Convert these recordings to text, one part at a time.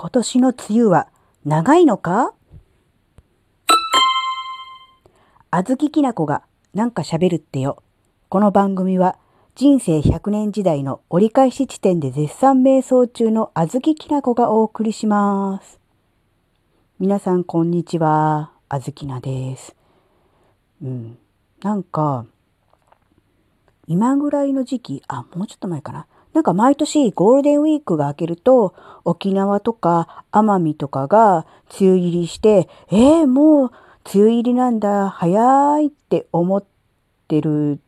今年の梅雨は長いのか？あずききなこがなんか喋るってよ。この番組は人生100年時代の折り返し地点で絶賛瞑想中のあずききなこがお送りします。皆さんこんにちは。あずきなです。うん。なんか、今ぐらいの時期、あ、もうちょっと前かな。なんか毎年ゴールデンウィークが明けると沖縄とか奄美とかが梅雨入りして、えー、もう梅雨入りなんだ、早いって思ってる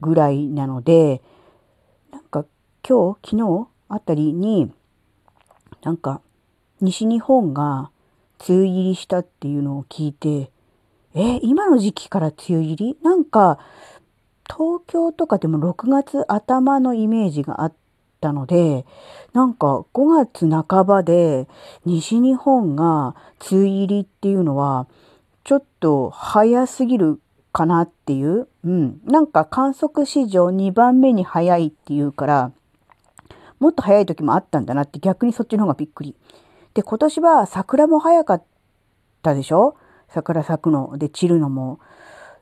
ぐらいなので、なんか今日、昨日あたりに、なんか西日本が梅雨入りしたっていうのを聞いて、えー今の時期から梅雨入り？なんか東京とかでも6月頭のイメージがあったので、なんか5月半ばで西日本が梅雨入りっていうのは、ちょっと早すぎるかなっていう。うん。なんか観測史上2番目に早いっていうから、もっと早い時もあったんだなって逆にそっちの方がびっくり。で、今年は桜も早かったでしょ？桜咲くので散るのも。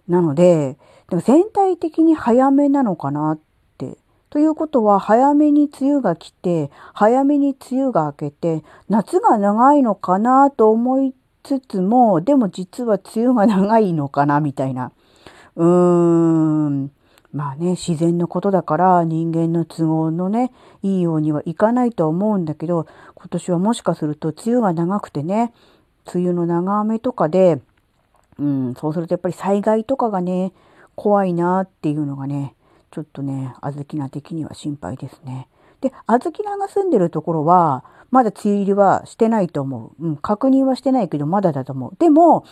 なので、でも全体的に早めなのかなって。ということは、早めに梅雨が来て、早めに梅雨が明けて、夏が長いのかなと思いつつも、でも実は梅雨が長いのかなみたいな。うーん。まあね、自然のことだから人間の都合のね、いいようにはいかないと思うんだけど、今年はもしかすると梅雨が長くてね、梅雨の長雨とかで、うん、そうするとやっぱり災害とかがね、怖いなっていうのがね、ちょっとね、あずきな的には心配ですね。で、あずきなが住んでるところは、まだ梅雨入りはしてないと思う。うん、確認はしてないけど、まだだと思う。でも、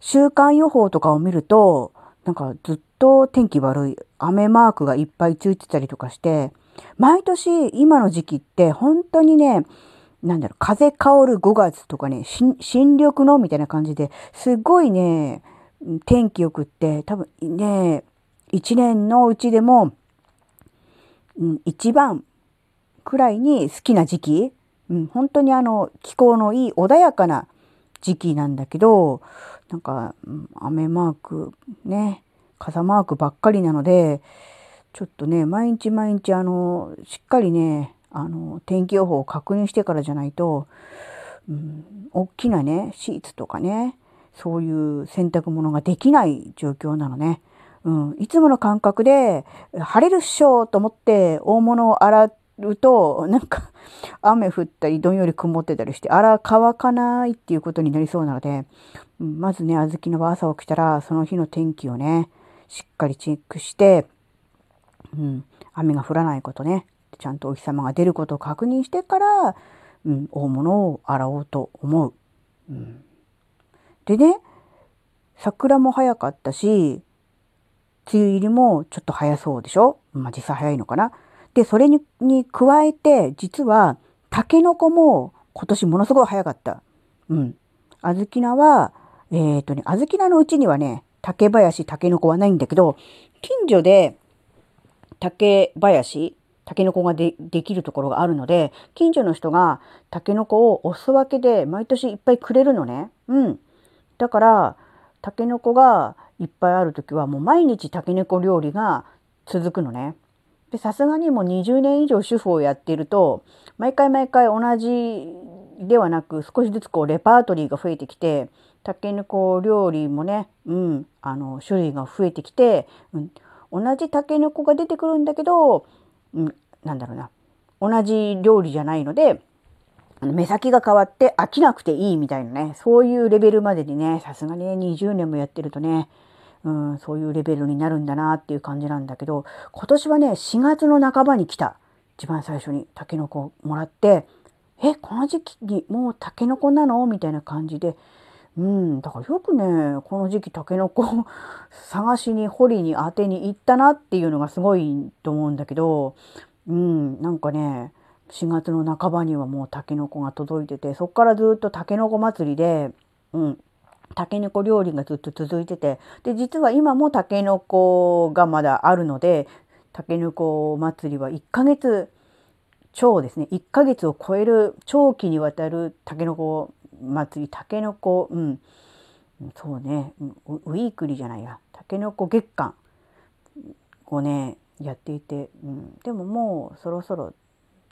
週間予報とかを見ると、なんかずっと天気悪い。雨マークがいっぱいついてたりとかして、毎年今の時期って本当にね、なんだろう、風香る5月とかね、新緑のみたいな感じで、すごいね、天気よくって、多分ね、一年のうちでも、うん、一番くらいに好きな時期、うん、本当にあの、気候のいい穏やかな時期なんだけど、なんか、雨マーク、ね、傘マークばっかりなので、ちょっとね、毎日毎日あの、しっかりね、あの、天気予報を確認してからじゃないと、うん、大きなね、シーツとかね、そういう洗濯物ができない状況なのね。うん、いつもの感覚で、晴れるっしょと思って大物を洗うと、なんか、雨降ったり、どんより曇ってたりして、あら、乾かないっていうことになりそうなので、うんまずね、小豆のは朝起きたら、その日の天気をね、しっかりチェックして、うん、雨が降らないことね、ちゃんとお日様が出ることを確認してから、うん、大物を洗おうと思う。うん、でね、桜も早かったし、梅雨入りもちょっと早そうでしょ？まあ実際早いのかな？で、それに加えて、実は、タケノコも今年ものすごい早かった。うん。小豆菜は、えっ、とね、小豆菜のうちにはね、竹林、タケノコはないんだけど、近所で竹林、タケノコができるところがあるので、近所の人がタケノコをお裾分けで毎年いっぱいくれるのね。うん。だから、タケノコがいっぱいある時はもう毎日タケノコ料理が続くのね。で、さすがにもう20年以上主婦をやっていると、毎回毎回同じではなく少しずつこうレパートリーが増えてきて、タケノコ料理もね、うん、あの、種類が増えてきて、うん、同じタケノコが出てくるんだけど、なんだろうな、同じ料理じゃないので、目先が変わって飽きなくていいみたいなね、そういうレベルまでにね、さすがにね、20年もやってるとね、うん、そういうレベルになるんだなっていう感じなんだけど、今年はね、4月の半ばに来た。一番最初にタケノコをもらって、え、この時期にもうタケノコなの？みたいな感じで、うん、だからよくね、この時期タケノコ 探しに掘りに当てに行ったなっていうのがすごいと思うんだけど、うん、なんかね、4月の半ばにはもうタケノコが届いてて、そっからずっとタケノコ祭りで、うん、タケノコ料理がずっと続いてて、で、実は今もタケノコがまだあるので、タケノコ祭りは1ヶ月超ですね、1ヶ月を超える長期にわたるたけのこ祭り、たけのこ、うん、そうね、ウィークリーじゃないや、たけのこ月間。をね、やっていて、うん、でももうそろそろ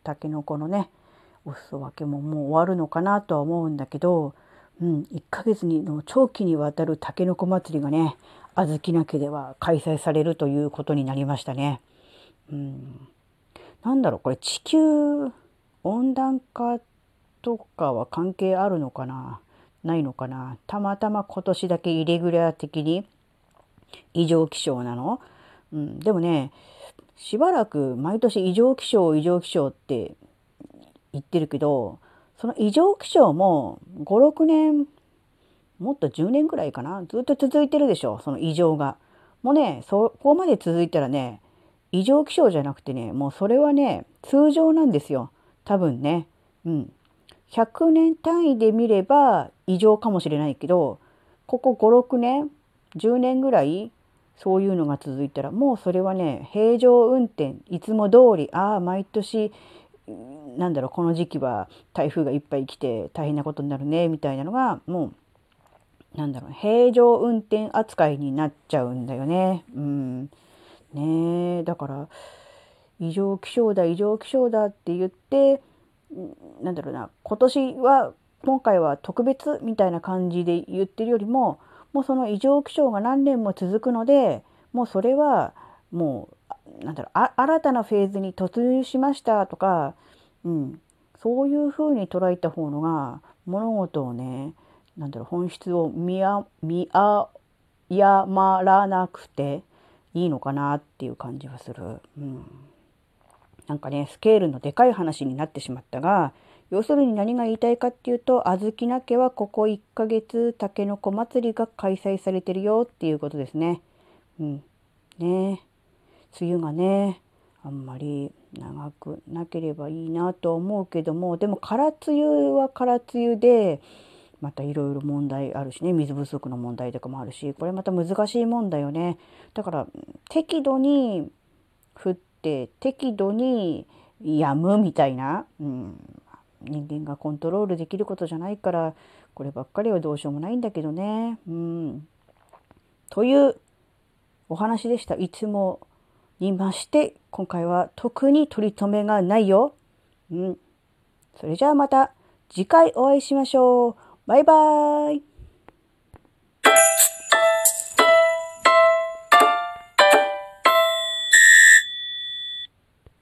たけのこのね、お裾分けももう終わるのかなとは思うんだけど、うん、1ヶ月にの長期にわたるたけのこ祭りがね、小豆名家では開催されるということになりましたね。うん、なんだろうこれ地球温暖化とかは関係あるのかな？ないのかな？たまたま今年だけイレギュラー的に異常気象なの、うん、でもねしばらく毎年異常気象異常気象って言ってるけどその異常気象も56年もっと10年ぐらいかな？ずっと続いてるでしょその異常が。もうねそこまで続いたらね異常気象じゃなくてね、もうそれはね、通常なんですよ。多分ね。うん。100年単位で見れば異常かもしれないけど、ここ5、6年、10年ぐらい、そういうのが続いたら、もうそれはね、平常運転、いつも通り、ああ、毎年、なんだろう、この時期は台風がいっぱい来て大変なことになるね、みたいなのが、もう、なんだろう、平常運転扱いになっちゃうんだよね。うん。ねだから異常気象だ異常気象だって言ってなんだろうな今年は今回は特別みたいな感じで言ってるよりももうその異常気象が何年も続くのでもうそれはもうなんだろう新たなフェーズに突入しましたとか、うん、そういうふうに捉えた方のが物事をねなんだろう本質を見誤らなくていいのかなっていう感じはする。うん、なんかねスケールのでかい話になってしまったが要するに何が言いたいかっていうと小豆名家はここ1ヶ月たけのこ祭りが開催されてるよっていうことですね。うん、ね。梅雨がねあんまり長くなければいいなと思うけどもでも空梅雨は空梅雨でまたいろいろ問題あるしね水不足の問題とかもあるしこれまた難しいもんだよね。だから適度に降って適度に止むみたいな、うん、人間がコントロールできることじゃないからこればっかりはどうしようもないんだけどね。うん、というお話でした。いつもにまして今回は特に取り留めがないよ。うん、それじゃあまた次回お会いしましょう。バイバーイ